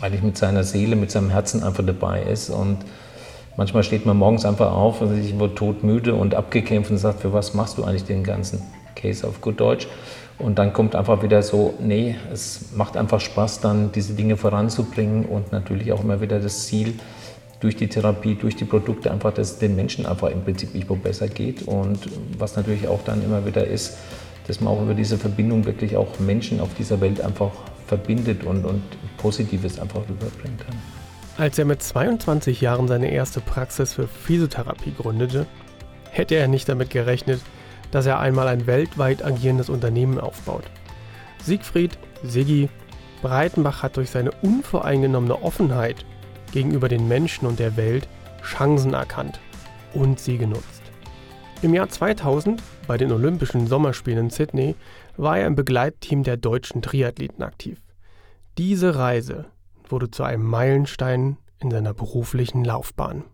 eigentlich mit seiner Seele, mit seinem Herzen einfach dabei ist. Und manchmal steht man morgens einfach auf und sich wird todmüde und abgekämpft und sagt, für was machst du eigentlich den ganzen Case auf gut Deutsch? Und dann kommt einfach wieder so, nee, es macht einfach Spaß, dann diese Dinge voranzubringen und natürlich auch immer wieder das Ziel, durch die Therapie, durch die Produkte einfach, dass es den Menschen einfach im Prinzip irgendwo besser geht. Und was natürlich auch dann immer wieder ist, dass man auch über diese Verbindung wirklich auch Menschen auf dieser Welt einfach verbindet und, und Positives einfach rüberbringen kann. Als er mit 22 Jahren seine erste Praxis für Physiotherapie gründete, hätte er nicht damit gerechnet, dass er einmal ein weltweit agierendes Unternehmen aufbaut. Siegfried, Siggi, Breitenbach hat durch seine unvoreingenommene Offenheit gegenüber den Menschen und der Welt Chancen erkannt und sie genutzt. Im Jahr 2000, bei den Olympischen Sommerspielen in Sydney, war er im Begleitteam der deutschen Triathleten aktiv. Diese Reise wurde zu einem Meilenstein in seiner beruflichen Laufbahn.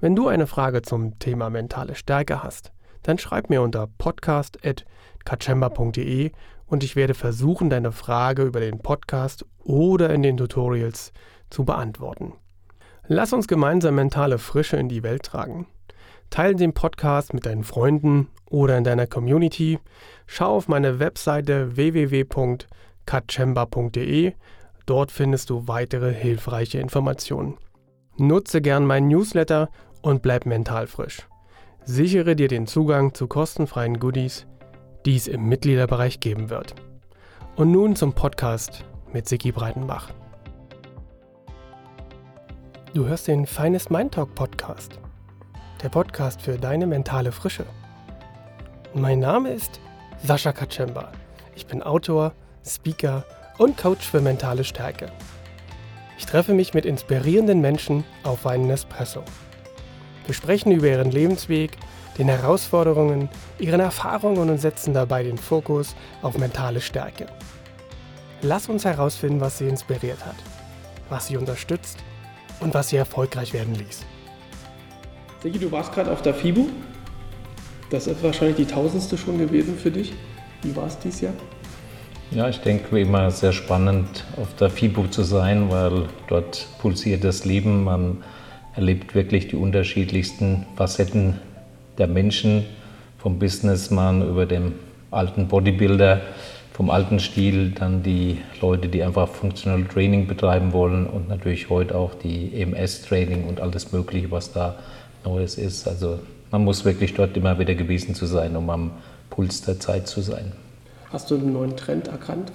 Wenn du eine Frage zum Thema mentale Stärke hast, dann schreib mir unter podcast.kachemba.de und ich werde versuchen, deine Frage über den Podcast oder in den Tutorials zu beantworten. Lass uns gemeinsam mentale Frische in die Welt tragen. Teile den Podcast mit deinen Freunden oder in deiner Community. Schau auf meine Webseite www.kachemba.de. Dort findest du weitere hilfreiche Informationen. Nutze gern meinen Newsletter und bleib mental frisch. Sichere dir den Zugang zu kostenfreien Goodies, die es im Mitgliederbereich geben wird. Und nun zum Podcast mit Siki Breitenbach. Du hörst den Finest Mind Talk Podcast, der Podcast für deine mentale Frische. Mein Name ist Sascha Kaczemba. Ich bin Autor, Speaker und Coach für mentale Stärke. Ich treffe mich mit inspirierenden Menschen auf einen Espresso. Wir sprechen über ihren Lebensweg, den Herausforderungen, ihren Erfahrungen und setzen dabei den Fokus auf mentale Stärke. Lass uns herausfinden, was sie inspiriert hat, was sie unterstützt und was sie erfolgreich werden ließ. Sigi, du warst gerade auf der FIBU. Das ist wahrscheinlich die tausendste schon gewesen für dich. Wie war es dieses Jahr? Ja, ich denke, wie immer sehr spannend, auf der FIBU zu sein, weil dort pulsiert das Leben. Man erlebt wirklich die unterschiedlichsten Facetten der Menschen, vom Businessman über den alten Bodybuilder, vom alten Stil, dann die Leute, die einfach Functional Training betreiben wollen und natürlich heute auch die EMS-Training und alles Mögliche, was da Neues ist. Also man muss wirklich dort immer wieder gewesen zu sein, um am Puls der Zeit zu sein. Hast du einen neuen Trend erkannt?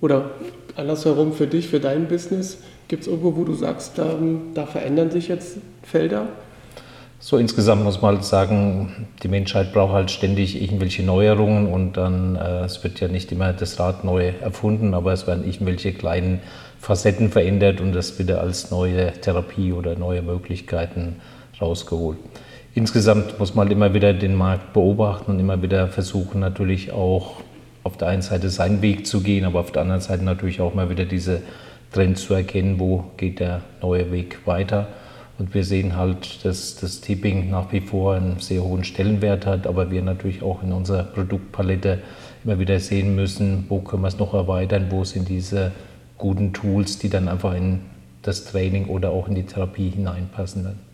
Oder andersherum für dich, für dein Business? Gibt es irgendwo, wo du sagst, da, da verändern sich jetzt Felder? So insgesamt muss man halt sagen, die Menschheit braucht halt ständig irgendwelche Neuerungen und dann, äh, es wird ja nicht immer das Rad neu erfunden, aber es werden irgendwelche kleinen Facetten verändert und das wieder als neue Therapie oder neue Möglichkeiten rausgeholt. Insgesamt muss man immer wieder den Markt beobachten und immer wieder versuchen natürlich auch auf der einen Seite seinen Weg zu gehen, aber auf der anderen Seite natürlich auch mal wieder diese Trends zu erkennen, wo geht der neue Weg weiter. Und wir sehen halt, dass das Tipping nach wie vor einen sehr hohen Stellenwert hat, aber wir natürlich auch in unserer Produktpalette immer wieder sehen müssen, wo können wir es noch erweitern, wo sind diese guten Tools, die dann einfach in das Training oder auch in die Therapie hineinpassen dann.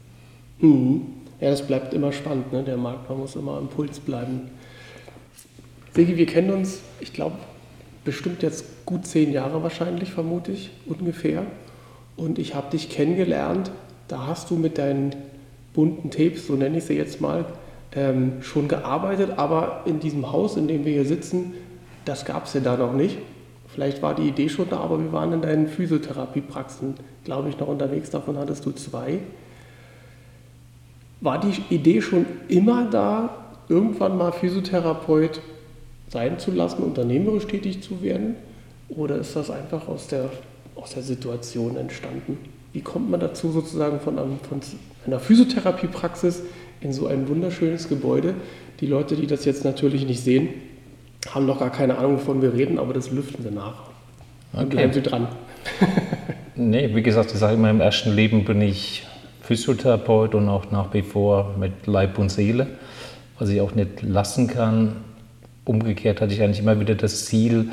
Mhm. Ja, das bleibt immer spannend, ne? der Markt, man muss immer am Puls bleiben. Sigi, wir kennen uns, ich glaube, bestimmt jetzt gut zehn Jahre wahrscheinlich, vermute ich, ungefähr. Und ich habe dich kennengelernt da hast du mit deinen bunten Tapes, so nenne ich sie jetzt mal, ähm, schon gearbeitet, aber in diesem Haus, in dem wir hier sitzen, das gab es ja da noch nicht. Vielleicht war die Idee schon da, aber wir waren in deinen Physiotherapiepraxen, glaube ich, noch unterwegs. Davon hattest du zwei. War die Idee schon immer da, irgendwann mal Physiotherapeut sein zu lassen, unternehmerisch tätig zu werden? Oder ist das einfach aus der, aus der Situation entstanden? Wie kommt man dazu, sozusagen von, einem, von einer Physiotherapiepraxis in so ein wunderschönes Gebäude? Die Leute, die das jetzt natürlich nicht sehen, haben noch gar keine Ahnung, wovon wir reden, aber das lüften wir nach. Okay. Bleiben Sie dran. nee, wie gesagt, ich sage immer, im ersten Leben bin ich Physiotherapeut und auch nach wie vor mit Leib und Seele, was ich auch nicht lassen kann. Umgekehrt hatte ich eigentlich immer wieder das Ziel,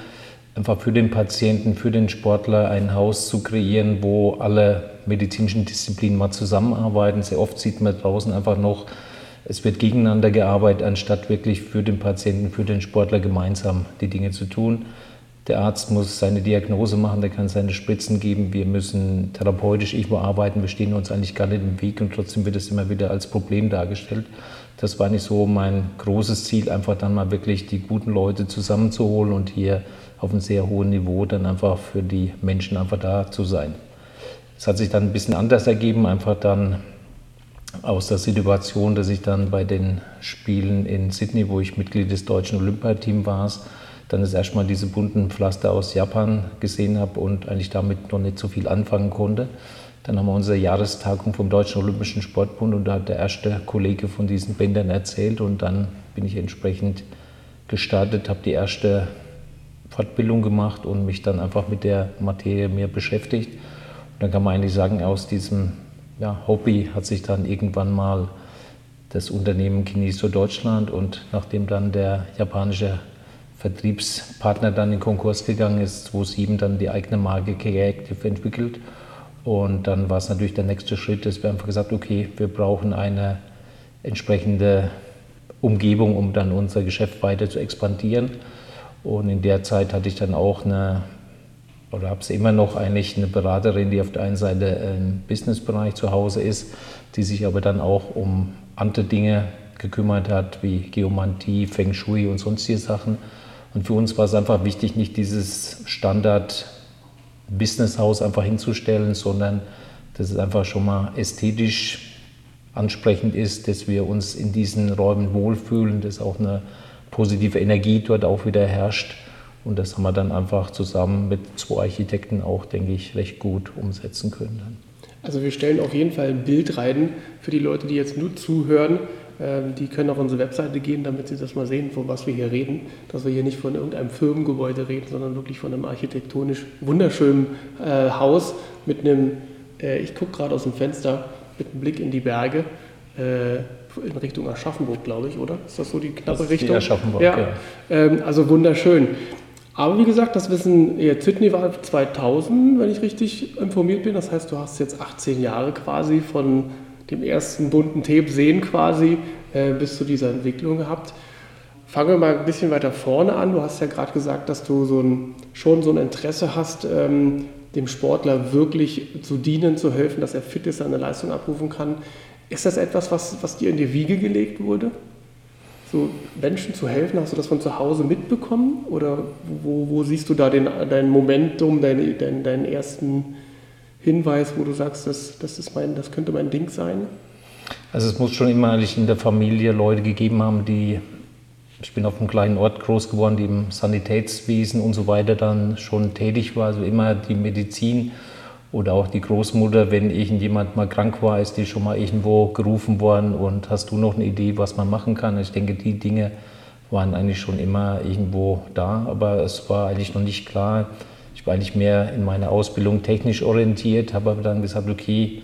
einfach für den Patienten, für den Sportler ein Haus zu kreieren, wo alle medizinischen Disziplinen mal zusammenarbeiten. Sehr oft sieht man draußen einfach noch, es wird gegeneinander gearbeitet, anstatt wirklich für den Patienten, für den Sportler gemeinsam die Dinge zu tun. Der Arzt muss seine Diagnose machen, der kann seine Spritzen geben. Wir müssen therapeutisch irgendwo arbeiten. Wir stehen uns eigentlich gar nicht im Weg und trotzdem wird es immer wieder als Problem dargestellt. Das war nicht so mein großes Ziel, einfach dann mal wirklich die guten Leute zusammenzuholen und hier auf einem sehr hohen Niveau dann einfach für die Menschen einfach da zu sein. Es hat sich dann ein bisschen anders ergeben, einfach dann aus der Situation, dass ich dann bei den Spielen in Sydney, wo ich Mitglied des deutschen Olympiateams war, dann das erste Mal diese bunten Pflaster aus Japan gesehen habe und eigentlich damit noch nicht so viel anfangen konnte. Dann haben wir unsere Jahrestagung vom Deutschen Olympischen Sportbund und da hat der erste Kollege von diesen Bändern erzählt und dann bin ich entsprechend gestartet, habe die erste Fortbildung gemacht und mich dann einfach mit der Materie mehr beschäftigt. Und dann kann man eigentlich sagen, aus diesem ja, Hobby hat sich dann irgendwann mal das Unternehmen Kineso Deutschland und nachdem dann der japanische Vertriebspartner dann in Konkurs gegangen ist, 2007 dann die eigene Marke K-Active entwickelt. Und dann war es natürlich der nächste Schritt, dass wir einfach gesagt okay, wir brauchen eine entsprechende Umgebung, um dann unser Geschäft weiter zu expandieren. Und in der Zeit hatte ich dann auch eine, oder habe es immer noch eigentlich eine Beraterin, die auf der einen Seite im Businessbereich zu Hause ist, die sich aber dann auch um andere Dinge gekümmert hat, wie Geomantie, Feng Shui und sonstige Sachen. Und für uns war es einfach wichtig, nicht dieses Standard-Businesshaus einfach hinzustellen, sondern dass es einfach schon mal ästhetisch ansprechend ist, dass wir uns in diesen Räumen wohlfühlen, dass auch eine positive Energie dort auch wieder herrscht. Und das haben wir dann einfach zusammen mit zwei Architekten auch, denke ich, recht gut umsetzen können. Also wir stellen auf jeden Fall ein Bild rein für die Leute, die jetzt nur zuhören. Ähm, die können auf unsere Webseite gehen, damit sie das mal sehen, von was wir hier reden. Dass wir hier nicht von irgendeinem Firmengebäude reden, sondern wirklich von einem architektonisch wunderschönen äh, Haus mit einem, äh, ich gucke gerade aus dem Fenster, mit einem Blick in die Berge. Äh, in Richtung Aschaffenburg, glaube ich, oder? Ist das so die knappe das Richtung? Die Aschaffenburg, ja. ja. Ähm, also wunderschön. Aber wie gesagt, das Wissen, Sydney war 2000, wenn ich richtig informiert bin. Das heißt, du hast jetzt 18 Jahre quasi von dem ersten bunten Tape sehen quasi äh, bis zu dieser Entwicklung gehabt. Fangen wir mal ein bisschen weiter vorne an. Du hast ja gerade gesagt, dass du so ein, schon so ein Interesse hast, ähm, dem Sportler wirklich zu dienen, zu helfen, dass er fit ist, seine Leistung abrufen kann. Ist das etwas, was, was dir in die Wiege gelegt wurde? So Menschen zu helfen, hast du das von zu Hause mitbekommen? Oder wo, wo siehst du da den, dein Momentum, deinen dein, dein ersten Hinweis, wo du sagst, das, das, ist mein, das könnte mein Ding sein? Also es muss schon immer eigentlich in der Familie Leute gegeben haben, die, ich bin auf einem kleinen Ort groß geworden, die im Sanitätswesen und so weiter dann schon tätig war, also immer die Medizin oder auch die Großmutter, wenn irgendjemand mal krank war, ist die schon mal irgendwo gerufen worden und hast du noch eine Idee, was man machen kann? Ich denke, die Dinge waren eigentlich schon immer irgendwo da, aber es war eigentlich noch nicht klar. Ich war eigentlich mehr in meiner Ausbildung technisch orientiert, habe aber dann gesagt, okay,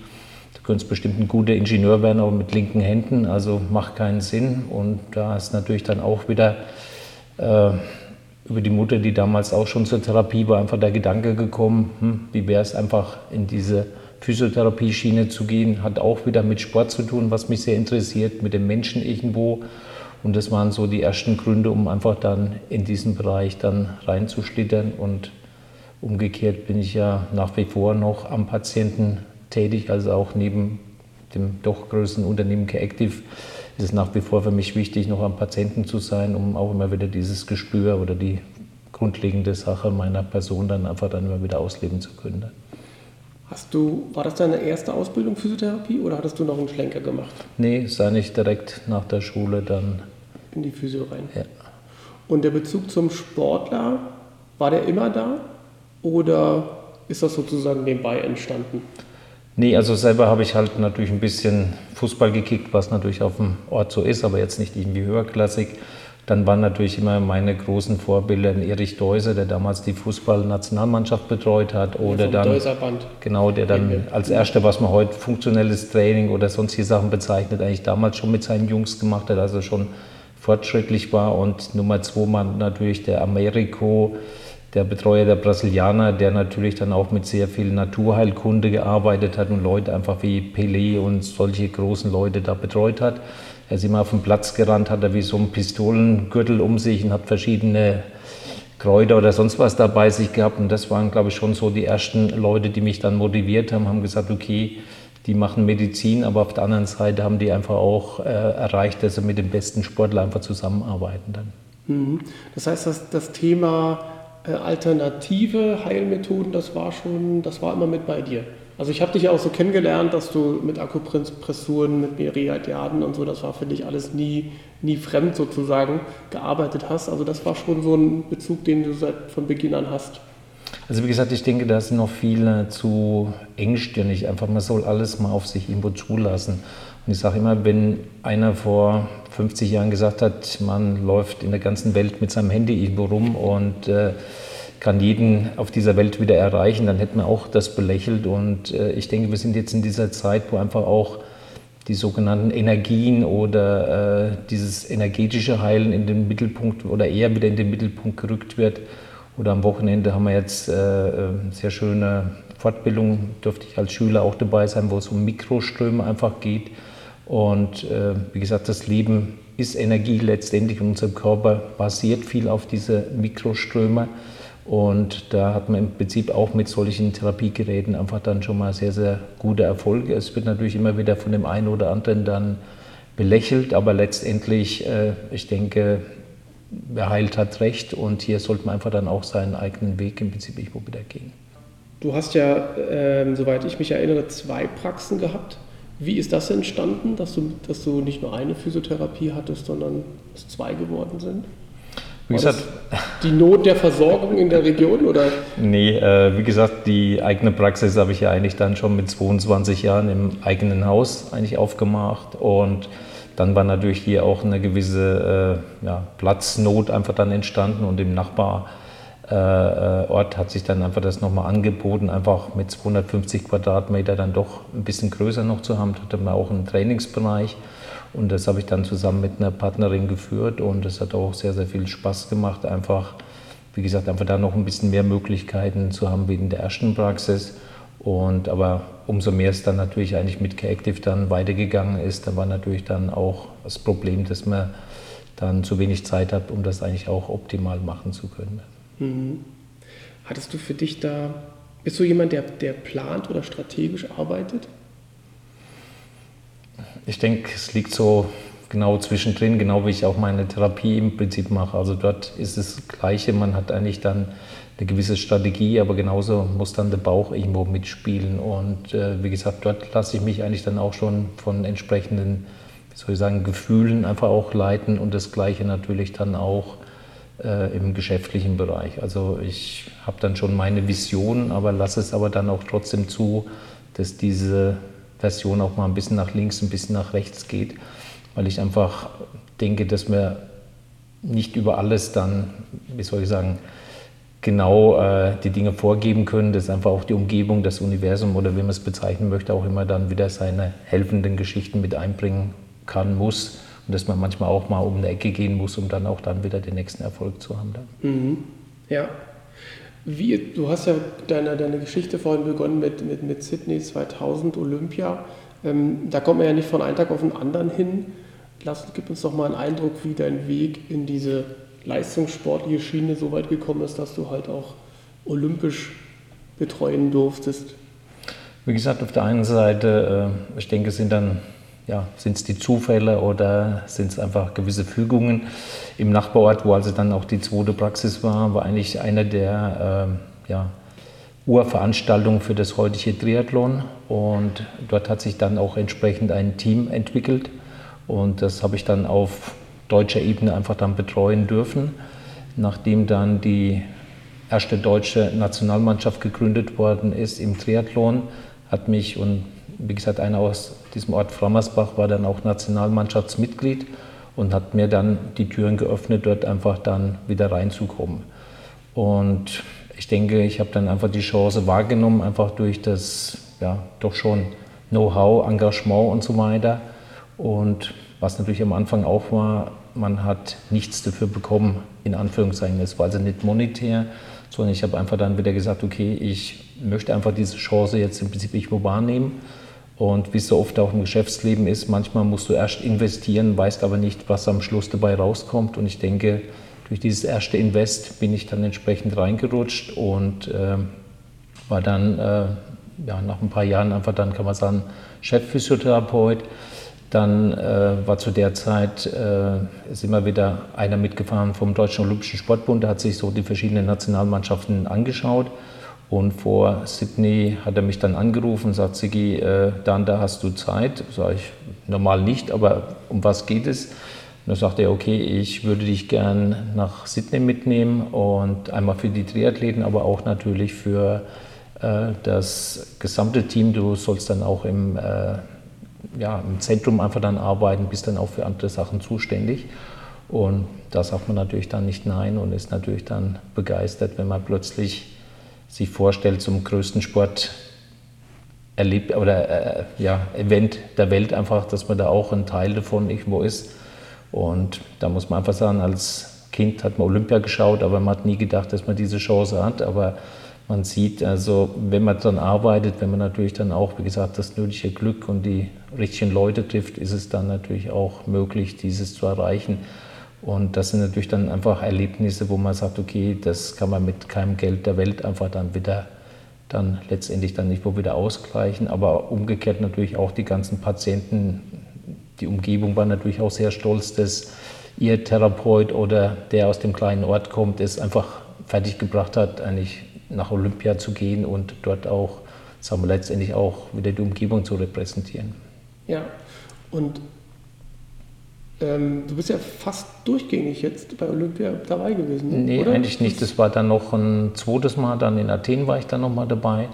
du könntest bestimmt ein guter Ingenieur werden, aber mit linken Händen, also macht keinen Sinn. Und da ist natürlich dann auch wieder äh, über die Mutter, die damals auch schon zur Therapie war, einfach der Gedanke gekommen, hm, wie wäre es einfach in diese Physiotherapie-Schiene zu gehen, hat auch wieder mit Sport zu tun, was mich sehr interessiert, mit dem Menschen irgendwo. Und das waren so die ersten Gründe, um einfach dann in diesen Bereich dann reinzuschlittern. Und umgekehrt bin ich ja nach wie vor noch am Patienten tätig, also auch neben dem doch größeren Unternehmen K-Active ist es nach wie vor für mich wichtig, noch am Patienten zu sein, um auch immer wieder dieses Gespür oder die grundlegende Sache meiner Person dann einfach dann immer wieder ausleben zu können. Hast du, war das deine erste Ausbildung Physiotherapie oder hattest du noch einen Schlenker gemacht? Nee, sei nicht direkt nach der Schule dann. In die Physio rein. Ja. Und der Bezug zum Sportler, war der immer da oder ist das sozusagen nebenbei entstanden? Nee, also selber habe ich halt natürlich ein bisschen Fußball gekickt, was natürlich auf dem Ort so ist, aber jetzt nicht irgendwie höherklassig. Dann waren natürlich immer meine großen Vorbilder Erich Deuser, der damals die Fußballnationalmannschaft betreut hat. Oder ja, dann, Deuserband. Genau, der dann als erster, was man heute funktionelles Training oder sonstige Sachen bezeichnet, eigentlich damals schon mit seinen Jungs gemacht hat, also schon fortschrittlich war. Und Nummer zwei war natürlich der Americo, der Betreuer der Brasilianer, der natürlich dann auch mit sehr viel Naturheilkunde gearbeitet hat und Leute einfach wie Pelé und solche großen Leute da betreut hat. Er ist immer auf den Platz gerannt, hat er wie so einen Pistolengürtel um sich und hat verschiedene Kräuter oder sonst was dabei sich gehabt. Und das waren, glaube ich, schon so die ersten Leute, die mich dann motiviert haben, haben gesagt, okay, die machen Medizin, aber auf der anderen Seite haben die einfach auch äh, erreicht, dass sie mit dem besten Sportler einfach zusammenarbeiten dann. Mhm. Das heißt, dass das Thema alternative Heilmethoden, das war schon, das war immer mit bei dir. Also ich habe dich ja auch so kennengelernt, dass du mit Akupressuren, mit Myriadiaden und so, das war für dich alles nie, nie fremd sozusagen, gearbeitet hast. Also das war schon so ein Bezug, den du seit von Beginn an hast. Also wie gesagt, ich denke, da sind noch viele zu engstirnig. Einfach, man soll alles mal auf sich irgendwo zulassen. Und ich sage immer, wenn einer vor 50 Jahren gesagt hat, man läuft in der ganzen Welt mit seinem Handy irgendwo rum und äh, kann jeden auf dieser Welt wieder erreichen, dann hätten wir auch das belächelt. Und äh, ich denke, wir sind jetzt in dieser Zeit, wo einfach auch die sogenannten Energien oder äh, dieses energetische Heilen in den Mittelpunkt oder eher wieder in den Mittelpunkt gerückt wird. Oder am Wochenende haben wir jetzt äh, äh sehr schöne Fortbildung, dürfte ich als Schüler auch dabei sein, wo es um Mikroströme einfach geht. Und äh, wie gesagt, das Leben ist Energie letztendlich unser Körper basiert viel auf diese Mikroströme. Und da hat man im Prinzip auch mit solchen Therapiegeräten einfach dann schon mal sehr, sehr gute Erfolge. Es wird natürlich immer wieder von dem einen oder anderen dann belächelt, aber letztendlich, äh, ich denke, wer heilt, hat recht und hier sollte man einfach dann auch seinen eigenen Weg im Prinzip irgendwo wieder gehen. Du hast ja, äh, soweit ich mich erinnere, zwei Praxen gehabt. Wie ist das entstanden, dass du, dass du nicht nur eine Physiotherapie hattest, sondern es zwei geworden sind? Wie gesagt, die Not der Versorgung in der Region oder? Nee, äh, wie gesagt, die eigene Praxis habe ich ja eigentlich dann schon mit 22 Jahren im eigenen Haus eigentlich aufgemacht und dann war natürlich hier auch eine gewisse äh, ja, Platznot einfach dann entstanden und im Nachbarort äh, hat sich dann einfach das nochmal angeboten, einfach mit 250 Quadratmeter dann doch ein bisschen größer noch zu haben. Da hatte man auch einen Trainingsbereich und das habe ich dann zusammen mit einer Partnerin geführt und es hat auch sehr, sehr viel Spaß gemacht, einfach, wie gesagt, einfach da noch ein bisschen mehr Möglichkeiten zu haben wie in der ersten Praxis. Und aber umso mehr es dann natürlich eigentlich mit K-Active dann weitergegangen ist, da war natürlich dann auch das Problem, dass man dann zu wenig Zeit hat, um das eigentlich auch optimal machen zu können. Mhm. Hattest du für dich da, bist du jemand, der, der plant oder strategisch arbeitet? Ich denke, es liegt so genau zwischendrin, genau wie ich auch meine Therapie im Prinzip mache. Also dort ist das Gleiche, man hat eigentlich dann eine gewisse Strategie, aber genauso muss dann der Bauch irgendwo mitspielen. Und äh, wie gesagt, dort lasse ich mich eigentlich dann auch schon von entsprechenden, wie soll ich sagen, Gefühlen einfach auch leiten und das Gleiche natürlich dann auch äh, im geschäftlichen Bereich. Also ich habe dann schon meine Vision, aber lasse es aber dann auch trotzdem zu, dass diese Version auch mal ein bisschen nach links, ein bisschen nach rechts geht, weil ich einfach denke, dass wir nicht über alles dann, wie soll ich sagen, genau äh, die Dinge vorgeben können, dass einfach auch die Umgebung, das Universum oder wie man es bezeichnen möchte, auch immer dann wieder seine helfenden Geschichten mit einbringen kann, muss und dass man manchmal auch mal um eine Ecke gehen muss, um dann auch dann wieder den nächsten Erfolg zu haben. Mhm. Ja, wie, du hast ja deine, deine Geschichte vorhin begonnen mit, mit, mit Sydney 2000, Olympia. Ähm, da kommt man ja nicht von einem Tag auf den anderen hin. Lass, gib uns doch mal einen Eindruck, wie dein Weg in diese leistungssportliche Schiene so weit gekommen ist, dass du halt auch olympisch betreuen durftest. Wie gesagt, auf der einen Seite, äh, ich denke, es sind dann ja, sind es die Zufälle oder sind es einfach gewisse Fügungen? Im Nachbarort, wo also dann auch die zweite Praxis war, war eigentlich eine der äh, ja, Urveranstaltungen für das heutige Triathlon und dort hat sich dann auch entsprechend ein Team entwickelt und das habe ich dann auf deutscher Ebene einfach dann betreuen dürfen, nachdem dann die erste deutsche Nationalmannschaft gegründet worden ist im Triathlon, hat mich und wie gesagt, einer aus diesem Ort Frammersbach war dann auch Nationalmannschaftsmitglied und hat mir dann die Türen geöffnet, dort einfach dann wieder reinzukommen. Und ich denke, ich habe dann einfach die Chance wahrgenommen, einfach durch das ja, doch schon Know-how, Engagement und so weiter. Und was natürlich am Anfang auch war, man hat nichts dafür bekommen, in Anführungszeichen. Es war also nicht monetär, sondern ich habe einfach dann wieder gesagt, okay, ich möchte einfach diese Chance jetzt im Prinzip irgendwo wahrnehmen. Und wie es so oft auch im Geschäftsleben ist, manchmal musst du erst investieren, weißt aber nicht, was am Schluss dabei rauskommt. Und ich denke, durch dieses erste Invest bin ich dann entsprechend reingerutscht und äh, war dann äh, ja, nach ein paar Jahren einfach dann, kann man sagen, Chefphysiotherapeut. Dann äh, war zu der Zeit, äh, ist immer wieder einer mitgefahren vom Deutschen Olympischen Sportbund, der hat sich so die verschiedenen Nationalmannschaften angeschaut. Und vor Sydney hat er mich dann angerufen und sagt, Sigi, äh, dann da hast du Zeit. Sag ich, normal nicht, aber um was geht es? Und dann sagte er, okay, ich würde dich gern nach Sydney mitnehmen und einmal für die Triathleten, aber auch natürlich für äh, das gesamte Team. Du sollst dann auch im, äh, ja, im Zentrum einfach dann arbeiten, bist dann auch für andere Sachen zuständig. Und da sagt man natürlich dann nicht Nein und ist natürlich dann begeistert, wenn man plötzlich sich vorstellt, zum größten Sport erlebt oder äh, ja, Event der Welt einfach, dass man da auch ein Teil davon irgendwo ist. Und da muss man einfach sagen, als Kind hat man Olympia geschaut, aber man hat nie gedacht, dass man diese Chance hat. Aber man sieht, also wenn man dann arbeitet, wenn man natürlich dann auch, wie gesagt, das nötige Glück und die richtigen Leute trifft, ist es dann natürlich auch möglich, dieses zu erreichen. Und das sind natürlich dann einfach Erlebnisse, wo man sagt, okay, das kann man mit keinem Geld der Welt einfach dann wieder dann letztendlich dann nicht wo wieder ausgleichen. Aber umgekehrt natürlich auch die ganzen Patienten, die Umgebung war natürlich auch sehr stolz, dass ihr Therapeut oder der aus dem kleinen Ort kommt, es einfach fertiggebracht hat, eigentlich nach Olympia zu gehen und dort auch, sagen wir letztendlich auch wieder die Umgebung zu repräsentieren. Ja, und ähm, du bist ja fast durchgängig jetzt bei Olympia dabei gewesen. Ne? Nee, oder? eigentlich nicht. Das war dann noch ein zweites Mal, dann in Athen war ich dann nochmal dabei.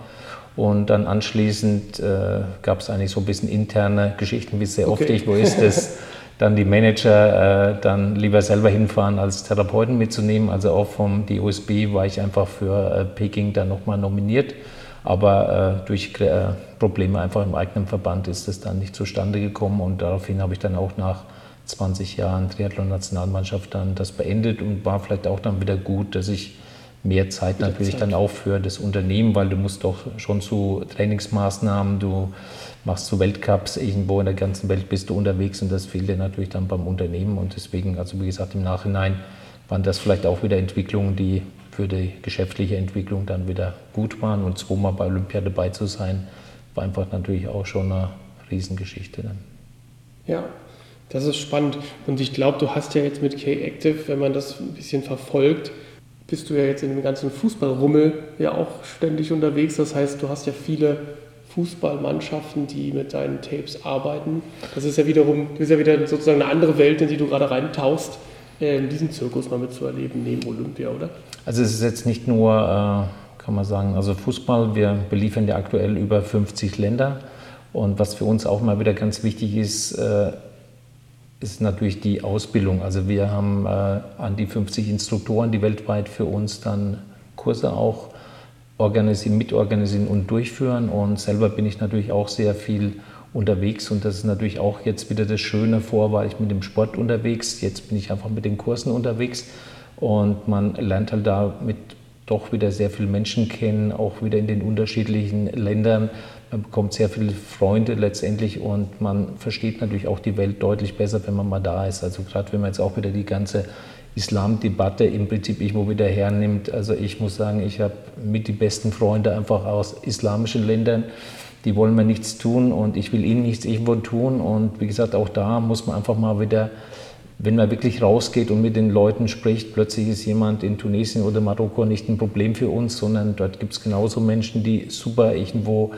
Und dann anschließend äh, gab es eigentlich so ein bisschen interne Geschichten, wie es sehr okay. oft irgendwo ist, dass dann die Manager äh, dann lieber selber hinfahren, als Therapeuten mitzunehmen. Also auch vom DOSB war ich einfach für äh, Peking dann nochmal nominiert. Aber äh, durch äh, Probleme einfach im eigenen Verband ist es dann nicht zustande gekommen und daraufhin habe ich dann auch nach 20 Jahren Triathlon-Nationalmannschaft dann das beendet und war vielleicht auch dann wieder gut, dass ich mehr Zeit natürlich Zeit. dann auch für das Unternehmen, weil du musst doch schon zu Trainingsmaßnahmen, du machst zu Weltcups, irgendwo in der ganzen Welt bist du unterwegs und das fehlt dir natürlich dann beim Unternehmen und deswegen, also wie gesagt, im Nachhinein waren das vielleicht auch wieder Entwicklungen, die für die geschäftliche Entwicklung dann wieder gut waren und zweimal bei Olympia dabei zu sein, war einfach natürlich auch schon eine Riesengeschichte. Dann. Ja, das ist spannend und ich glaube, du hast ja jetzt mit K-Active, wenn man das ein bisschen verfolgt, bist du ja jetzt in dem ganzen Fußballrummel ja auch ständig unterwegs. Das heißt, du hast ja viele Fußballmannschaften, die mit deinen Tapes arbeiten. Das ist ja wiederum, das ist ja wieder sozusagen eine andere Welt, in die du gerade reintauchst, äh, diesen Zirkus mal mitzuerleben neben Olympia, oder? Also es ist jetzt nicht nur, äh, kann man sagen, also Fußball, wir beliefern ja aktuell über 50 Länder. Und was für uns auch mal wieder ganz wichtig ist, äh, ist natürlich die Ausbildung. Also wir haben an die 50 Instruktoren, die weltweit für uns dann Kurse auch organisieren, mitorganisieren und durchführen. Und selber bin ich natürlich auch sehr viel unterwegs und das ist natürlich auch jetzt wieder das Schöne. Vor war ich mit dem Sport unterwegs, jetzt bin ich einfach mit den Kursen unterwegs und man lernt halt damit doch wieder sehr viele Menschen kennen, auch wieder in den unterschiedlichen Ländern. Bekommt sehr viele Freunde letztendlich und man versteht natürlich auch die Welt deutlich besser, wenn man mal da ist. Also gerade wenn man jetzt auch wieder die ganze Islamdebatte im Prinzip irgendwo wieder hernimmt. Also ich muss sagen, ich habe mit die besten Freunde einfach aus islamischen Ländern. Die wollen mir nichts tun und ich will ihnen nichts irgendwo tun. Und wie gesagt, auch da muss man einfach mal wieder, wenn man wirklich rausgeht und mit den Leuten spricht, plötzlich ist jemand in Tunesien oder Marokko nicht ein Problem für uns, sondern dort gibt es genauso Menschen, die super irgendwo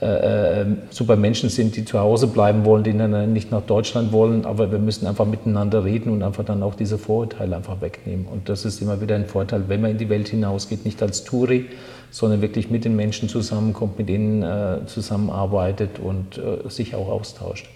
äh, ähm, super Menschen sind, die zu Hause bleiben wollen, die nicht nach Deutschland wollen, aber wir müssen einfach miteinander reden und einfach dann auch diese Vorurteile einfach wegnehmen. Und das ist immer wieder ein Vorteil, wenn man in die Welt hinausgeht, nicht als Touri, sondern wirklich mit den Menschen zusammenkommt, mit ihnen äh, zusammenarbeitet und äh, sich auch austauscht.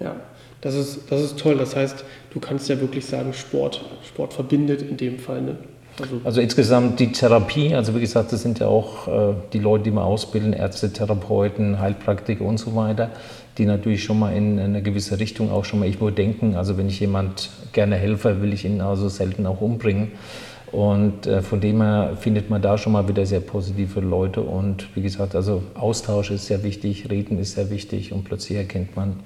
Ja, das ist, das ist toll. Das heißt, du kannst ja wirklich sagen, Sport, Sport verbindet in dem Fall. Ne? Also, also, insgesamt die Therapie, also wie gesagt, das sind ja auch äh, die Leute, die wir ausbilden, Ärzte, Therapeuten, Heilpraktiker und so weiter, die natürlich schon mal in eine gewisse Richtung auch schon mal irgendwo denken. Also wenn ich jemand gerne helfe, will ich ihn also selten auch umbringen. Und äh, von dem her findet man da schon mal wieder sehr positive Leute. Und wie gesagt, also Austausch ist sehr wichtig, Reden ist sehr wichtig und plötzlich erkennt man,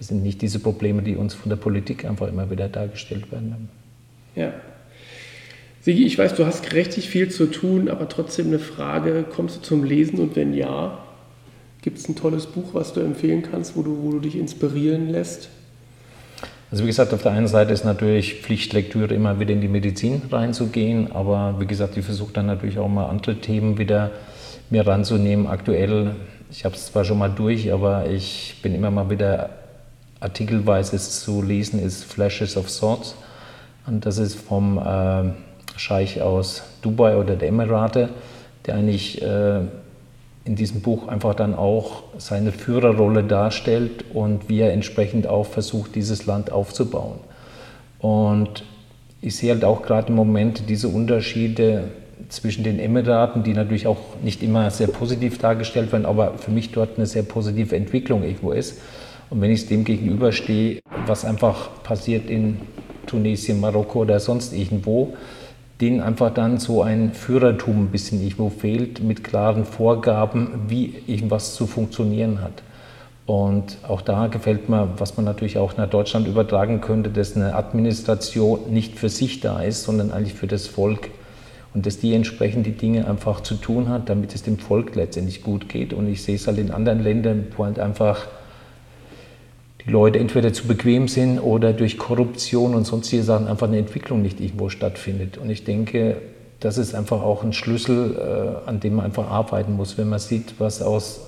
es sind nicht diese Probleme, die uns von der Politik einfach immer wieder dargestellt werden. Ja. Sigi, ich weiß, du hast richtig viel zu tun, aber trotzdem eine Frage, kommst du zum Lesen und wenn ja, gibt es ein tolles Buch, was du empfehlen kannst, wo du, wo du dich inspirieren lässt? Also wie gesagt, auf der einen Seite ist natürlich Pflichtlektüre immer wieder in die Medizin reinzugehen, aber wie gesagt, ich versuche dann natürlich auch mal andere Themen wieder mir ranzunehmen. Aktuell, ich habe es zwar schon mal durch, aber ich bin immer mal wieder artikelweise zu lesen, ist Flashes of Swords. Und das ist vom äh, Scheich aus Dubai oder der Emirate, der eigentlich äh, in diesem Buch einfach dann auch seine Führerrolle darstellt und wie er entsprechend auch versucht, dieses Land aufzubauen. Und ich sehe halt auch gerade im Moment diese Unterschiede zwischen den Emiraten, die natürlich auch nicht immer sehr positiv dargestellt werden, aber für mich dort eine sehr positive Entwicklung irgendwo ist. Und wenn ich dem gegenüberstehe, was einfach passiert in Tunesien, Marokko oder sonst irgendwo, denen einfach dann so ein Führertum ein bisschen irgendwo fehlt, mit klaren Vorgaben, wie irgendwas zu funktionieren hat. Und auch da gefällt mir, was man natürlich auch nach Deutschland übertragen könnte, dass eine Administration nicht für sich da ist, sondern eigentlich für das Volk. Und dass die entsprechend die Dinge einfach zu tun hat, damit es dem Volk letztendlich gut geht. Und ich sehe es halt in anderen Ländern, wo halt einfach die Leute entweder zu bequem sind oder durch Korruption und sonstige Sachen einfach eine Entwicklung nicht irgendwo stattfindet. Und ich denke, das ist einfach auch ein Schlüssel, äh, an dem man einfach arbeiten muss, wenn man sieht, was aus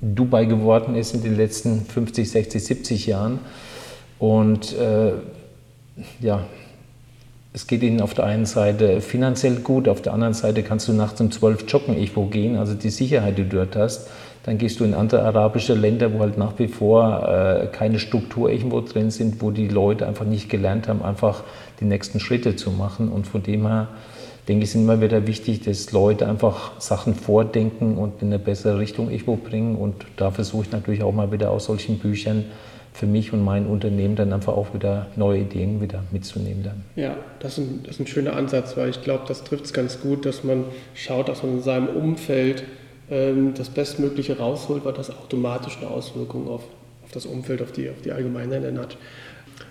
Dubai geworden ist in den letzten 50, 60, 70 Jahren. Und äh, ja, es geht ihnen auf der einen Seite finanziell gut, auf der anderen Seite kannst du nachts um 12 joggen irgendwo gehen, also die Sicherheit, die du dort hast. Dann gehst du in andere arabische Länder, wo halt nach wie vor äh, keine Struktur irgendwo drin sind, wo die Leute einfach nicht gelernt haben, einfach die nächsten Schritte zu machen. Und von dem her denke ich, ist immer wieder wichtig, dass Leute einfach Sachen vordenken und in eine bessere Richtung irgendwo bringen. Und da versuche ich natürlich auch mal wieder aus solchen Büchern für mich und mein Unternehmen dann einfach auch wieder neue Ideen wieder mitzunehmen. Dann. Ja, das ist, ein, das ist ein schöner Ansatz, weil ich glaube, das trifft es ganz gut, dass man schaut, dass man in seinem Umfeld das Bestmögliche rausholt, weil das automatisch eine Auswirkung auf, das Umfeld, auf die, auf die Allgemeinheit hat.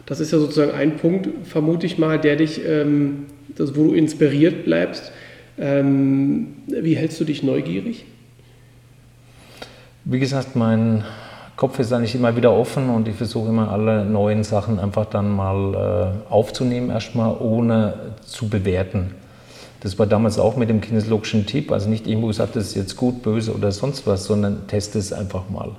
Das ist ja sozusagen ein Punkt, vermute ich mal, der dich, ähm, das, wo du inspiriert bleibst. Ähm, wie hältst du dich neugierig? Wie gesagt, mein Kopf ist eigentlich immer wieder offen und ich versuche immer alle neuen Sachen einfach dann mal äh, aufzunehmen, erstmal ohne zu bewerten. Das war damals auch mit dem kinesiologischen Tipp, also nicht irgendwo gesagt, das ist jetzt gut, böse oder sonst was, sondern teste es einfach mal.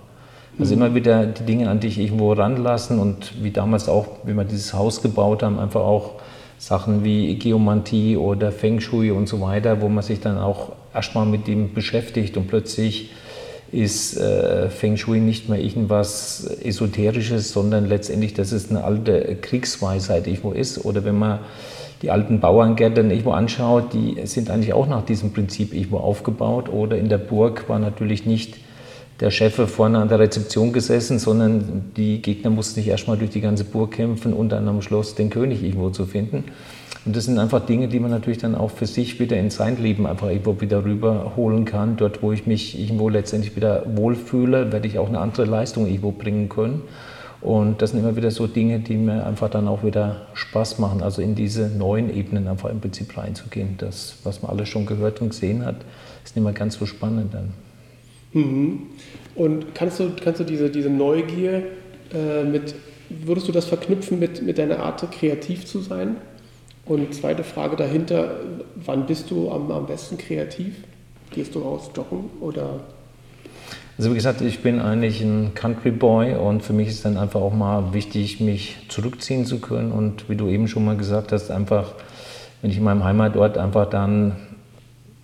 Also mhm. immer wieder die Dinge an dich irgendwo ranlassen und wie damals auch, wie wir dieses Haus gebaut haben, einfach auch Sachen wie Geomantie oder Feng Shui und so weiter, wo man sich dann auch erstmal mit dem beschäftigt und plötzlich ist äh, Feng Shui nicht mehr irgendwas Esoterisches, sondern letztendlich, dass es eine alte Kriegsweisheit irgendwo ist. Oder wenn man die alten Bauerngärten irgendwo anschaut, die sind eigentlich auch nach diesem Prinzip irgendwo aufgebaut. Oder in der Burg war natürlich nicht der Chef vorne an der Rezeption gesessen, sondern die Gegner mussten sich erstmal durch die ganze Burg kämpfen und dann am Schluss den König irgendwo zu finden. Und das sind einfach Dinge, die man natürlich dann auch für sich wieder in sein Leben einfach irgendwo wieder rüberholen kann. Dort, wo ich mich irgendwo letztendlich wieder wohlfühle, werde ich auch eine andere Leistung irgendwo bringen können. Und das sind immer wieder so Dinge, die mir einfach dann auch wieder Spaß machen, also in diese neuen Ebenen einfach im Prinzip reinzugehen. Das, was man alles schon gehört und gesehen hat, ist nicht mehr ganz so spannend dann. Mhm. Und kannst du, kannst du diese, diese Neugier äh, mit, würdest du das verknüpfen mit, mit deiner Art, kreativ zu sein? Und zweite Frage dahinter, wann bist du am, am besten kreativ? Gehst du raus joggen oder also wie gesagt, ich bin eigentlich ein Country Boy und für mich ist dann einfach auch mal wichtig, mich zurückziehen zu können und wie du eben schon mal gesagt hast, einfach, wenn ich in meinem Heimatort einfach dann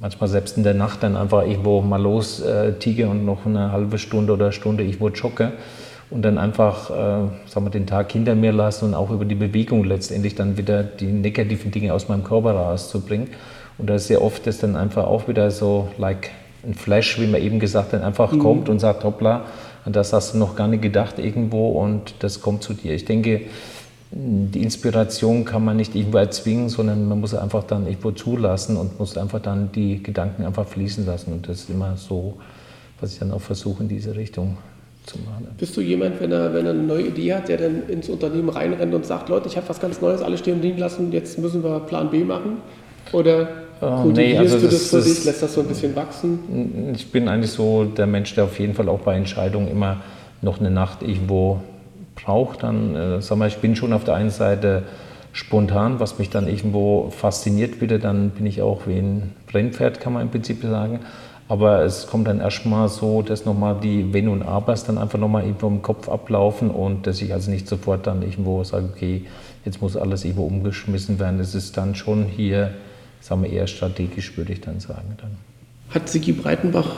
manchmal selbst in der Nacht dann einfach irgendwo mal los äh, tige und noch eine halbe Stunde oder Stunde irgendwo jogge und dann einfach, äh, sagen wir, den Tag hinter mir lasse und auch über die Bewegung letztendlich dann wieder die negativen Dinge aus meinem Körper rauszubringen. Und da ist sehr oft das dann einfach auch wieder so, like ein Flash, wie man eben gesagt hat, einfach mhm. kommt und sagt, hoppla, das hast du noch gar nicht gedacht irgendwo und das kommt zu dir. Ich denke, die Inspiration kann man nicht irgendwo erzwingen, sondern man muss einfach dann irgendwo zulassen und muss einfach dann die Gedanken einfach fließen lassen. Und das ist immer so, was ich dann auch versuche in diese Richtung zu machen. Bist du jemand, wenn er, wenn er eine neue Idee hat, der dann ins Unternehmen reinrennt und sagt, Leute, ich habe was ganz Neues, alle stehen und liegen lassen, jetzt müssen wir Plan B machen? Oder Oh, nee, also du das, das für dich? Lässt das so ein bisschen wachsen? Ich bin eigentlich so der Mensch, der auf jeden Fall auch bei Entscheidungen immer noch eine Nacht irgendwo braucht. Dann, äh, sag mal, ich bin schon auf der einen Seite spontan, was mich dann irgendwo fasziniert wieder, dann bin ich auch wie ein Rennpferd, kann man im Prinzip sagen. Aber es kommt dann erstmal so, dass nochmal die Wenn und Abers dann einfach nochmal irgendwo im Kopf ablaufen und dass ich also nicht sofort dann irgendwo sage, okay, jetzt muss alles irgendwo umgeschmissen werden. Es ist dann schon hier sagen wir eher strategisch, würde ich dann sagen. Dann. Hat Sigi Breitenbach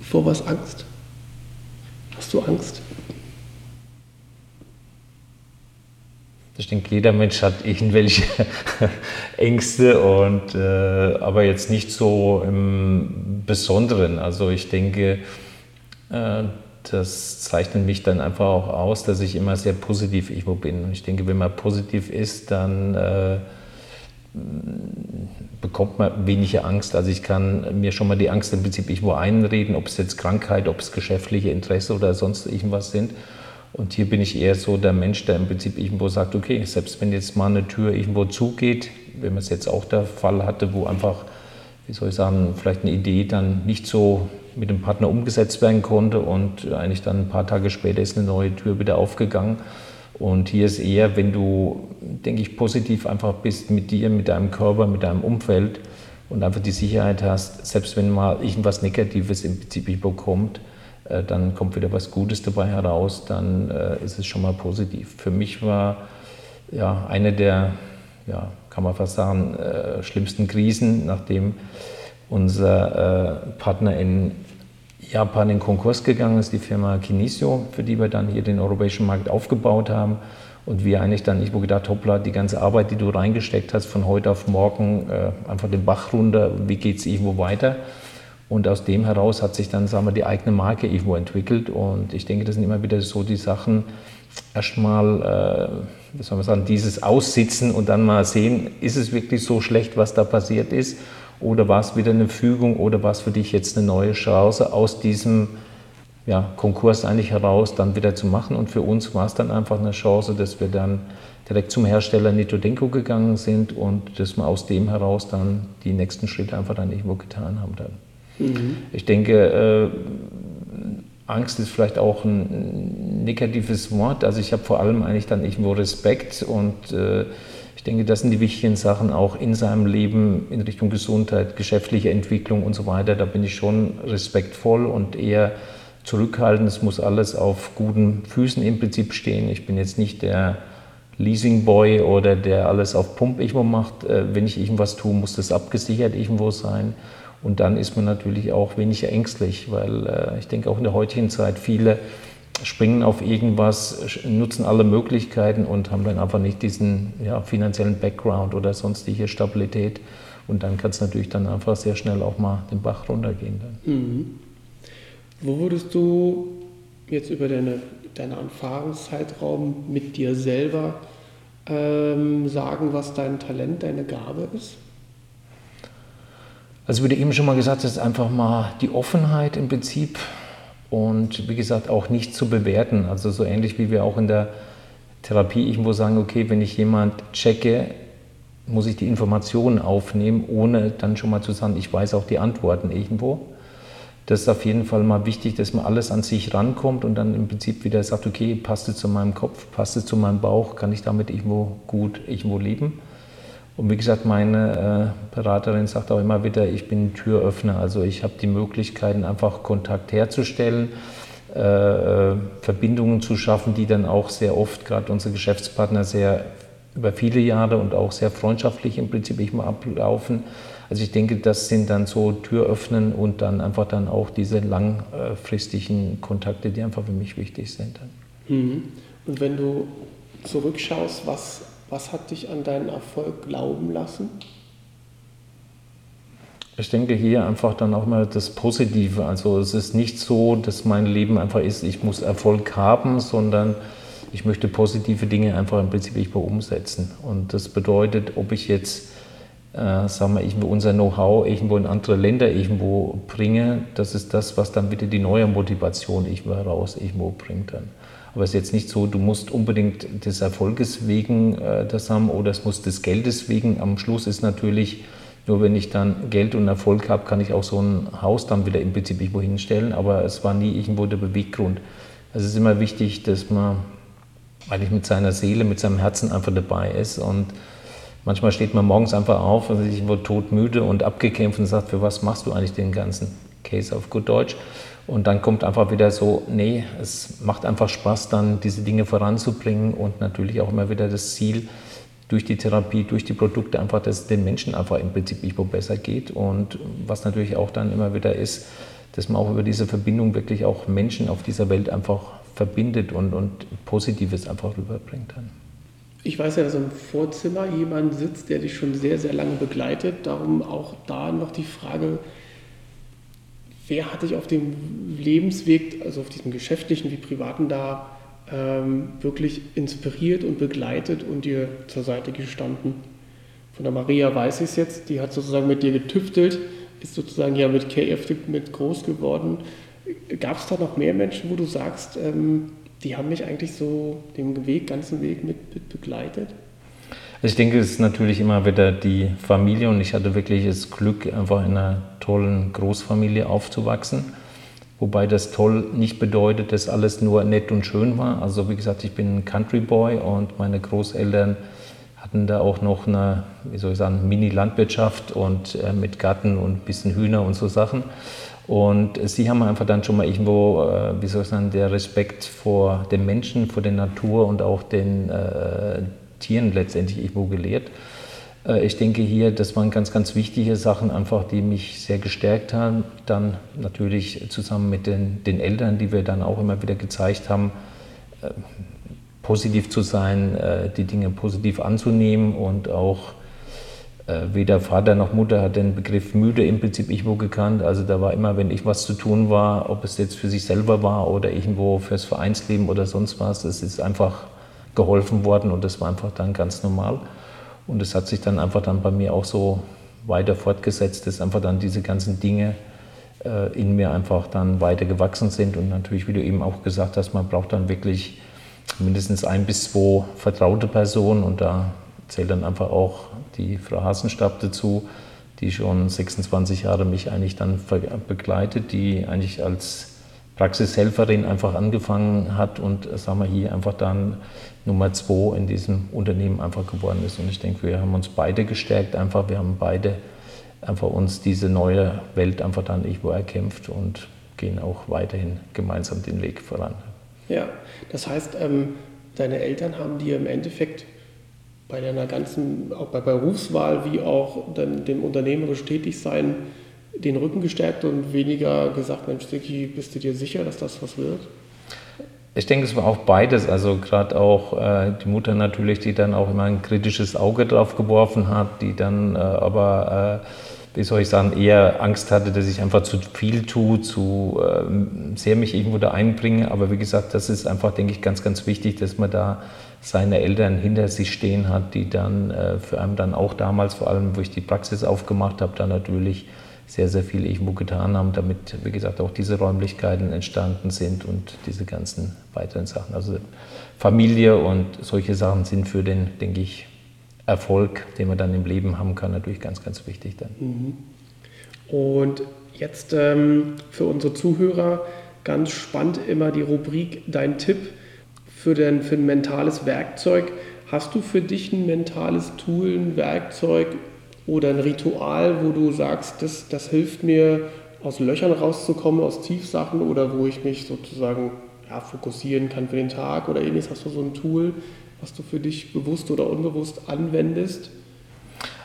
vor was Angst? Hast du Angst? Ich denke, jeder Mensch hat irgendwelche Ängste, und, äh, aber jetzt nicht so im Besonderen. Also ich denke, äh, das zeichnet mich dann einfach auch aus, dass ich immer sehr positiv irgendwo bin. Und ich denke, wenn man positiv ist, dann äh, bekommt man weniger Angst. Also ich kann mir schon mal die Angst im Prinzip irgendwo einreden, ob es jetzt Krankheit, ob es geschäftliche Interesse oder sonst irgendwas sind. Und hier bin ich eher so der Mensch, der im Prinzip irgendwo sagt, okay, selbst wenn jetzt mal eine Tür irgendwo zugeht, wenn man es jetzt auch der Fall hatte, wo einfach, wie soll ich sagen, vielleicht eine Idee dann nicht so mit dem Partner umgesetzt werden konnte und eigentlich dann ein paar Tage später ist eine neue Tür wieder aufgegangen und hier ist eher, wenn du, denke ich, positiv einfach bist mit dir, mit deinem Körper, mit deinem Umfeld und einfach die Sicherheit hast, selbst wenn mal irgendwas Negatives im Prinzip bekommt, äh, dann kommt wieder was Gutes dabei heraus, dann äh, ist es schon mal positiv. Für mich war ja eine der, ja, kann man fast sagen, äh, schlimmsten Krisen, nachdem unser Partner in Japan in Konkurs gegangen ist, die Firma Kinesio, für die wir dann hier den europäischen Markt aufgebaut haben. Und wir eigentlich dann irgendwo gedacht, hoppla, die ganze Arbeit, die du reingesteckt hast, von heute auf morgen äh, einfach den Bach runter, wie geht es irgendwo weiter? Und aus dem heraus hat sich dann, sagen wir, die eigene Marke irgendwo entwickelt. Und ich denke, das sind immer wieder so die Sachen, erstmal, äh, wie soll man sagen, dieses Aussitzen und dann mal sehen, ist es wirklich so schlecht, was da passiert ist? Oder war es wieder eine Fügung oder war es für dich jetzt eine neue Chance, aus diesem ja, Konkurs eigentlich heraus dann wieder zu machen? Und für uns war es dann einfach eine Chance, dass wir dann direkt zum Hersteller Nitodenko gegangen sind und dass wir aus dem heraus dann die nächsten Schritte einfach dann irgendwo getan haben. Dann. Mhm. Ich denke, äh, Angst ist vielleicht auch ein negatives Wort. Also ich habe vor allem eigentlich dann irgendwo Respekt und äh, ich denke, das sind die wichtigen Sachen auch in seinem Leben in Richtung Gesundheit, geschäftliche Entwicklung und so weiter. Da bin ich schon respektvoll und eher zurückhaltend. Es muss alles auf guten Füßen im Prinzip stehen. Ich bin jetzt nicht der Leasingboy oder der alles auf Pump irgendwo macht. Äh, wenn ich irgendwas tue, muss das abgesichert irgendwo sein. Und dann ist man natürlich auch weniger ängstlich, weil äh, ich denke auch in der heutigen Zeit viele springen auf irgendwas, nutzen alle Möglichkeiten und haben dann einfach nicht diesen ja, finanziellen Background oder sonstige Stabilität. Und dann kann es natürlich dann einfach sehr schnell auch mal den Bach runtergehen. Dann. Mhm. Wo würdest du jetzt über deine, deinen Erfahrungszeitraum mit dir selber ähm, sagen, was dein Talent, deine Gabe ist? Also wie du eben schon mal gesagt hast, einfach mal die Offenheit im Prinzip und wie gesagt auch nicht zu bewerten. Also so ähnlich wie wir auch in der Therapie irgendwo sagen, okay, wenn ich jemand checke, muss ich die Informationen aufnehmen, ohne dann schon mal zu sagen, ich weiß auch die Antworten irgendwo. Das ist auf jeden Fall mal wichtig, dass man alles an sich rankommt und dann im Prinzip wieder sagt, okay, passt es zu meinem Kopf, passt es zu meinem Bauch, kann ich damit irgendwo gut irgendwo leben. Und wie gesagt, meine äh, Beraterin sagt auch immer wieder, ich bin Türöffner. Also ich habe die Möglichkeiten, einfach Kontakt herzustellen, äh, äh, Verbindungen zu schaffen, die dann auch sehr oft, gerade unsere Geschäftspartner, sehr über viele Jahre und auch sehr freundschaftlich im Prinzip mal ablaufen. Also ich denke, das sind dann so Türöffnen und dann einfach dann auch diese langfristigen Kontakte, die einfach für mich wichtig sind. Mhm. Und wenn du zurückschaust, was was hat dich an deinen Erfolg glauben lassen? Ich denke hier einfach dann auch mal das Positive. Also es ist nicht so, dass mein Leben einfach ist, ich muss Erfolg haben, sondern ich möchte positive Dinge einfach im Prinzip irgendwo umsetzen. Und das bedeutet, ob ich jetzt, äh, sagen wir, irgendwo unser Know-how irgendwo in andere Länder irgendwo bringe, das ist das, was dann wieder die neue Motivation irgendwo heraus irgendwo bringt dann. Aber es ist jetzt nicht so, du musst unbedingt des Erfolges wegen äh, das haben oder es muss des Geldes wegen. Am Schluss ist natürlich, nur wenn ich dann Geld und Erfolg habe, kann ich auch so ein Haus dann wieder im Prinzip irgendwo hinstellen. Aber es war nie irgendwo der Beweggrund. Also es ist immer wichtig, dass man eigentlich mit seiner Seele, mit seinem Herzen einfach dabei ist. Und manchmal steht man morgens einfach auf und ist irgendwo todmüde und abgekämpft und sagt, für was machst du eigentlich den ganzen Case auf gut Deutsch? Und dann kommt einfach wieder so, nee, es macht einfach Spaß, dann diese Dinge voranzubringen und natürlich auch immer wieder das Ziel, durch die Therapie, durch die Produkte einfach, dass es den Menschen einfach im Prinzip irgendwo besser geht. Und was natürlich auch dann immer wieder ist, dass man auch über diese Verbindung wirklich auch Menschen auf dieser Welt einfach verbindet und, und Positives einfach rüberbringt dann. Ich weiß ja, dass im Vorzimmer jemand sitzt, der dich schon sehr, sehr lange begleitet. Darum auch da noch die Frage, wer hat dich auf dem Lebensweg, also auf diesem geschäftlichen wie privaten da, ähm, wirklich inspiriert und begleitet und dir zur Seite gestanden? Von der Maria weiß ich es jetzt, die hat sozusagen mit dir getüftelt, ist sozusagen ja mit KF mit groß geworden. Gab es da noch mehr Menschen, wo du sagst, ähm, die haben mich eigentlich so den Weg, ganzen Weg mit, mit begleitet? Also ich denke, es ist natürlich immer wieder die Familie und ich hatte wirklich das Glück, einfach in einer tollen Großfamilie aufzuwachsen. Wobei das toll nicht bedeutet, dass alles nur nett und schön war. Also wie gesagt, ich bin ein Country Boy und meine Großeltern hatten da auch noch eine, wie soll ich sagen, Mini-Landwirtschaft und äh, mit Garten und ein bisschen Hühner und so Sachen. Und sie haben einfach dann schon mal irgendwo, äh, wie soll ich sagen, der Respekt vor dem Menschen, vor der Natur und auch den äh, Tieren letztendlich irgendwo gelehrt. Äh, ich denke hier, das waren ganz, ganz wichtige Sachen einfach, die mich sehr gestärkt haben. Dann natürlich zusammen mit den, den Eltern, die wir dann auch immer wieder gezeigt haben, äh, positiv zu sein, äh, die Dinge positiv anzunehmen und auch weder Vater noch Mutter hat den Begriff müde im Prinzip irgendwo gekannt. Also da war immer, wenn ich was zu tun war, ob es jetzt für sich selber war oder irgendwo fürs Vereinsleben oder sonst was, es ist einfach geholfen worden und das war einfach dann ganz normal. Und es hat sich dann einfach dann bei mir auch so weiter fortgesetzt, dass einfach dann diese ganzen Dinge äh, in mir einfach dann weiter gewachsen sind. Und natürlich, wie du eben auch gesagt hast, man braucht dann wirklich mindestens ein bis zwei vertraute Personen. Und da zählt dann einfach auch die Frau Hasenstab dazu, die schon 26 Jahre mich eigentlich dann begleitet, die eigentlich als Praxishelferin einfach angefangen hat und sagen wir hier einfach dann Nummer zwei in diesem Unternehmen einfach geworden ist. Und ich denke, wir haben uns beide gestärkt, einfach wir haben beide einfach uns diese neue Welt einfach dann irgendwo erkämpft und gehen auch weiterhin gemeinsam den Weg voran. Ja, das heißt, ähm, deine Eltern haben dir im Endeffekt bei deiner ganzen, auch bei Berufswahl wie auch dem unternehmerisch Tätigsein den Rücken gestärkt und weniger gesagt, Mensch, Siki, bist du dir sicher, dass das was wird? Ich denke, es war auch beides. Also gerade auch äh, die Mutter natürlich, die dann auch immer ein kritisches Auge drauf geworfen hat, die dann äh, aber, äh, wie soll ich sagen, eher Angst hatte, dass ich einfach zu viel tue, zu ähm, sehr mich irgendwo da einbringe. Aber wie gesagt, das ist einfach, denke ich, ganz, ganz wichtig, dass man da seine Eltern hinter sich stehen hat, die dann äh, für einen dann auch damals, vor allem wo ich die Praxis aufgemacht habe, dann natürlich sehr, sehr viel irgendwo getan haben, damit, wie gesagt, auch diese Räumlichkeiten entstanden sind und diese ganzen weiteren Sachen. Also Familie und solche Sachen sind für den, denke ich, Erfolg, den man dann im Leben haben kann, natürlich ganz, ganz wichtig dann. Mhm. Und jetzt ähm, für unsere Zuhörer ganz spannend immer die Rubrik Dein Tipp für, den, für ein mentales Werkzeug. Hast du für dich ein mentales Tool, ein Werkzeug, oder ein Ritual, wo du sagst, das, das hilft mir, aus Löchern rauszukommen, aus Tiefsachen oder wo ich mich sozusagen ja, fokussieren kann für den Tag oder ähnliches? Hast du so ein Tool, was du für dich bewusst oder unbewusst anwendest?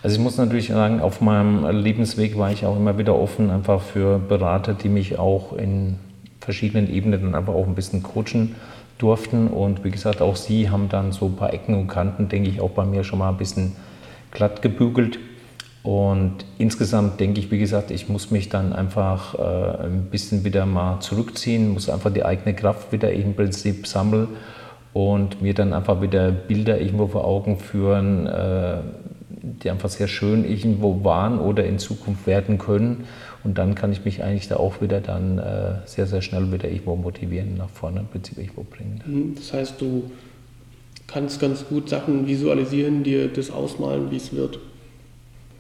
Also ich muss natürlich sagen, auf meinem Lebensweg war ich auch immer wieder offen, einfach für Berater, die mich auch in verschiedenen Ebenen dann einfach auch ein bisschen coachen durften. Und wie gesagt, auch sie haben dann so ein paar Ecken und Kanten, denke ich, auch bei mir schon mal ein bisschen glatt gebügelt. Und insgesamt denke ich, wie gesagt, ich muss mich dann einfach äh, ein bisschen wieder mal zurückziehen, muss einfach die eigene Kraft wieder im Prinzip sammeln und mir dann einfach wieder Bilder irgendwo vor Augen führen, äh, die einfach sehr schön irgendwo waren oder in Zukunft werden können. Und dann kann ich mich eigentlich da auch wieder dann äh, sehr, sehr schnell wieder irgendwo motivieren, nach vorne im Prinzip irgendwo bringen. Mhm. Das heißt, du kannst ganz gut Sachen visualisieren, dir das ausmalen, wie es wird.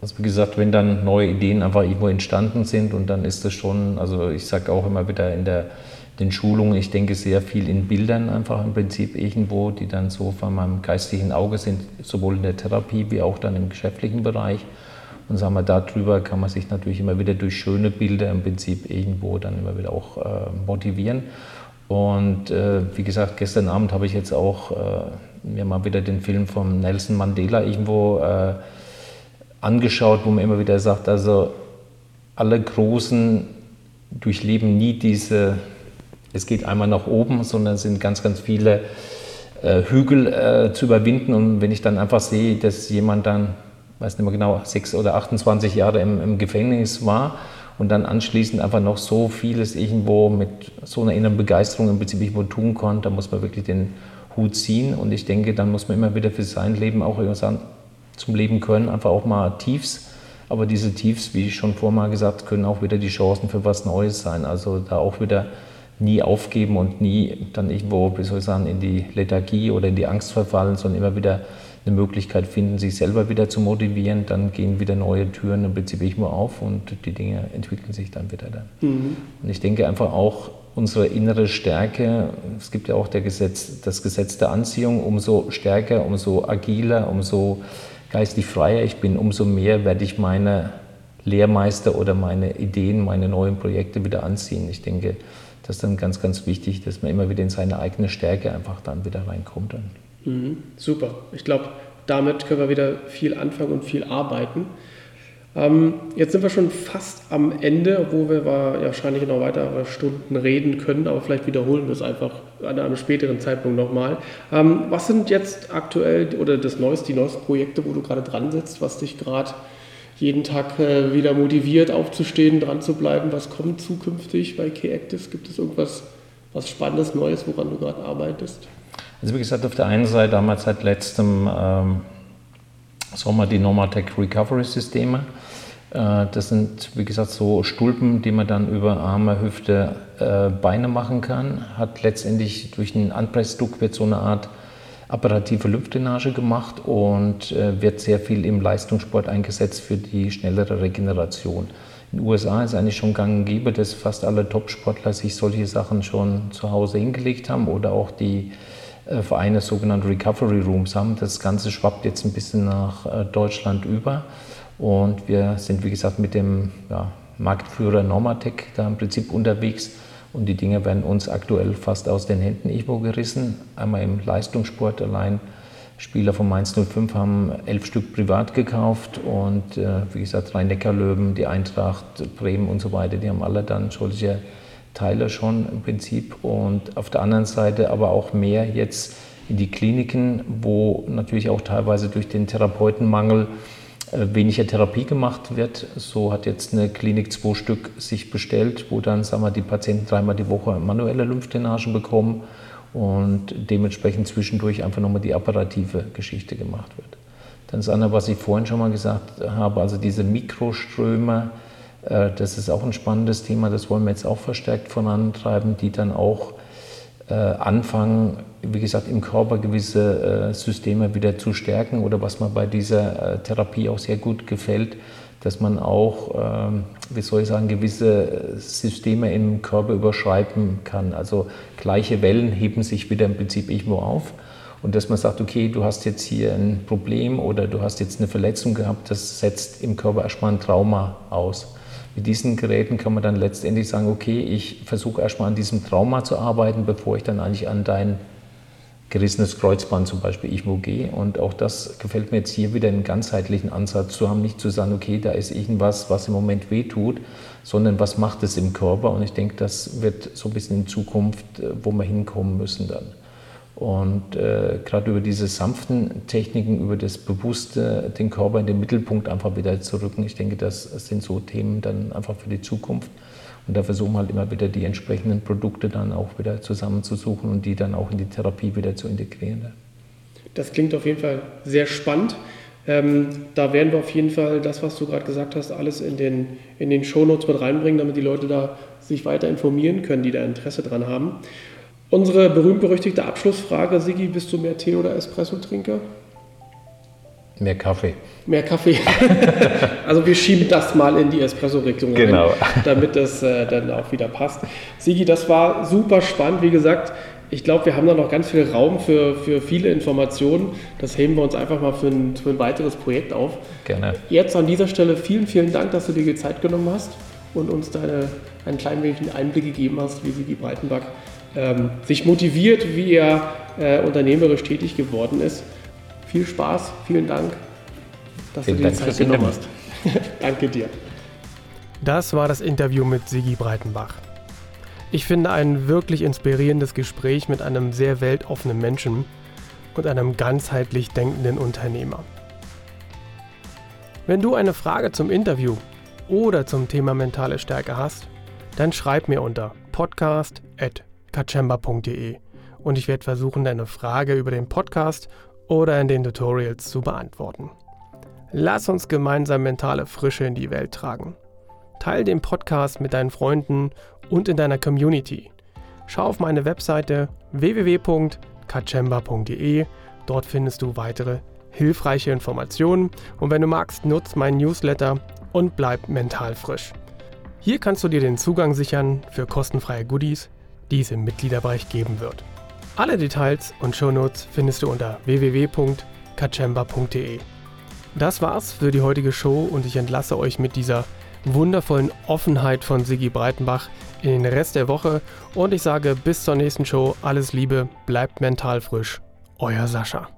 Also wie gesagt, wenn dann neue Ideen einfach irgendwo entstanden sind und dann ist das schon, also ich sage auch immer wieder in der, den Schulungen, ich denke sehr viel in Bildern einfach im Prinzip irgendwo, die dann so von meinem geistigen Auge sind, sowohl in der Therapie wie auch dann im geschäftlichen Bereich. Und sagen wir, darüber kann man sich natürlich immer wieder durch schöne Bilder im Prinzip irgendwo dann immer wieder auch äh, motivieren. Und äh, wie gesagt, gestern Abend habe ich jetzt auch äh, mir mal wieder den Film von Nelson Mandela irgendwo äh, angeschaut, wo man immer wieder sagt, also alle Großen durchleben nie diese, es geht einmal nach oben, sondern es sind ganz, ganz viele äh, Hügel äh, zu überwinden. Und wenn ich dann einfach sehe, dass jemand dann, weiß nicht mehr genau, sechs oder 28 Jahre im, im Gefängnis war und dann anschließend einfach noch so vieles irgendwo mit so einer inneren Begeisterung im Prinzip irgendwo tun konnte, da muss man wirklich den Hut ziehen. Und ich denke, dann muss man immer wieder für sein Leben auch sagen, zum Leben können, einfach auch mal Tiefs. Aber diese Tiefs, wie ich schon vorher mal gesagt, können auch wieder die Chancen für was Neues sein. Also da auch wieder nie aufgeben und nie dann irgendwo, wie soll ich sagen, in die Lethargie oder in die Angst verfallen, sondern immer wieder eine Möglichkeit finden, sich selber wieder zu motivieren. Dann gehen wieder neue Türen im Prinzip irgendwo auf und die Dinge entwickeln sich dann wieder dann. Mhm. Und ich denke einfach auch, unsere innere Stärke, es gibt ja auch Gesetz, das Gesetz der Anziehung, umso stärker, umso agiler, umso geistig freier ich bin, umso mehr werde ich meine Lehrmeister oder meine Ideen, meine neuen Projekte wieder anziehen. Ich denke, das ist dann ganz, ganz wichtig, dass man immer wieder in seine eigene Stärke einfach dann wieder reinkommt. Mhm, super. Ich glaube, damit können wir wieder viel anfangen und viel arbeiten. Ähm, jetzt sind wir schon fast am Ende, wo wir wahrscheinlich noch weitere Stunden reden können, aber vielleicht wiederholen wir es einfach an einem späteren Zeitpunkt nochmal. Ähm, was sind jetzt aktuell oder das neueste, die neuesten Projekte, wo du gerade dran sitzt, was dich gerade jeden Tag äh, wieder motiviert, aufzustehen, dran zu bleiben? Was kommt zukünftig bei K-Active? Gibt es irgendwas was Spannendes, Neues, woran du gerade arbeitest? Also wie gesagt, auf der einen Seite haben wir seit letztem ähm, Sommer die Normatec Recovery Systeme. Äh, das sind, wie gesagt, so Stulpen, die man dann über Arme, Hüfte, äh, Beine machen kann. Hat letztendlich durch einen Anpressdruck wird so eine Art apparative Lymphdrainage gemacht und äh, wird sehr viel im Leistungssport eingesetzt für die schnellere Regeneration. In den USA ist eigentlich schon gang und gäbe, dass fast alle Top-Sportler sich solche Sachen schon zu Hause hingelegt haben oder auch die Vereine sogenannte Recovery Rooms haben. Das Ganze schwappt jetzt ein bisschen nach Deutschland über. Und wir sind, wie gesagt, mit dem ja, Marktführer Normatec da im Prinzip unterwegs. Und die Dinge werden uns aktuell fast aus den Händen irgendwo gerissen. Einmal im Leistungssport allein. Spieler von Mainz 05 haben elf Stück privat gekauft und äh, wie gesagt, Rhein-Neckar-Löwen, die Eintracht, Bremen und so weiter, die haben alle dann solche Teile schon im Prinzip. Und auf der anderen Seite aber auch mehr jetzt in die Kliniken, wo natürlich auch teilweise durch den Therapeutenmangel weniger Therapie gemacht wird. So hat jetzt eine Klinik zwei Stück sich bestellt, wo dann sagen wir, die Patienten dreimal die Woche manuelle Lymphdrainagen bekommen und dementsprechend zwischendurch einfach nochmal die apparative Geschichte gemacht wird. Dann das andere, was ich vorhin schon mal gesagt habe, also diese Mikroströme, äh, das ist auch ein spannendes Thema, das wollen wir jetzt auch verstärkt vorantreiben, die dann auch äh, anfangen, wie gesagt, im Körper gewisse äh, Systeme wieder zu stärken oder was mir bei dieser äh, Therapie auch sehr gut gefällt, dass man auch, ähm, wie soll ich sagen, gewisse Systeme im Körper überschreiben kann. Also gleiche Wellen heben sich wieder im Prinzip irgendwo auf. Und dass man sagt, okay, du hast jetzt hier ein Problem oder du hast jetzt eine Verletzung gehabt, das setzt im Körper erstmal ein Trauma aus. Mit diesen Geräten kann man dann letztendlich sagen, okay, ich versuche erstmal an diesem Trauma zu arbeiten, bevor ich dann eigentlich an dein gerissenes Kreuzband zum Beispiel IVG. Und auch das gefällt mir jetzt hier wieder einen ganzheitlichen Ansatz zu haben, nicht zu sagen, okay, da ist irgendwas, was im Moment wehtut, sondern was macht es im Körper. Und ich denke, das wird so ein bisschen in Zukunft, äh, wo wir hinkommen müssen dann. Und äh, gerade über diese sanften Techniken, über das Bewusste, den Körper in den Mittelpunkt einfach wieder zu rücken, ich denke, das sind so Themen dann einfach für die Zukunft. Und da versuchen wir halt immer wieder die entsprechenden Produkte dann auch wieder zusammenzusuchen und die dann auch in die Therapie wieder zu integrieren. Das klingt auf jeden Fall sehr spannend. Ähm, da werden wir auf jeden Fall das, was du gerade gesagt hast, alles in den, in den Shownotes mit reinbringen, damit die Leute da sich weiter informieren können, die da Interesse dran haben. Unsere berühmt-berüchtigte Abschlussfrage, Sigi, bist du mehr Tee- oder Espresso-Trinker? Mehr Kaffee. Mehr Kaffee. also wir schieben das mal in die Espresso-Richtung, genau. damit das äh, dann auch wieder passt. Sigi, das war super spannend. Wie gesagt, ich glaube, wir haben da noch ganz viel Raum für, für viele Informationen. Das heben wir uns einfach mal für ein, für ein weiteres Projekt auf. Gerne. Jetzt an dieser Stelle vielen, vielen Dank, dass du dir die Zeit genommen hast und uns deine, einen kleinen wenig Einblick gegeben hast, wie Sigi Breitenbach ähm, sich motiviert, wie er äh, unternehmerisch tätig geworden ist. Viel Spaß, vielen Dank, dass vielen du dir die Zeit genommen hast. Danke dir. Das war das Interview mit Sigi Breitenbach. Ich finde ein wirklich inspirierendes Gespräch mit einem sehr weltoffenen Menschen und einem ganzheitlich denkenden Unternehmer. Wenn du eine Frage zum Interview oder zum Thema mentale Stärke hast, dann schreib mir unter podcast.kachemba.de und ich werde versuchen, deine Frage über den Podcast oder in den Tutorials zu beantworten. Lass uns gemeinsam mentale Frische in die Welt tragen. Teil den Podcast mit deinen Freunden und in deiner Community. Schau auf meine Webseite www.kachemba.de. Dort findest du weitere hilfreiche Informationen und wenn du magst, nutz meinen Newsletter und bleib mental frisch. Hier kannst du dir den Zugang sichern für kostenfreie Goodies, die es im Mitgliederbereich geben wird. Alle Details und Shownotes findest du unter www.kachemba.de. Das war's für die heutige Show und ich entlasse euch mit dieser wundervollen Offenheit von Siggi Breitenbach in den Rest der Woche und ich sage bis zur nächsten Show alles Liebe, bleibt mental frisch. Euer Sascha.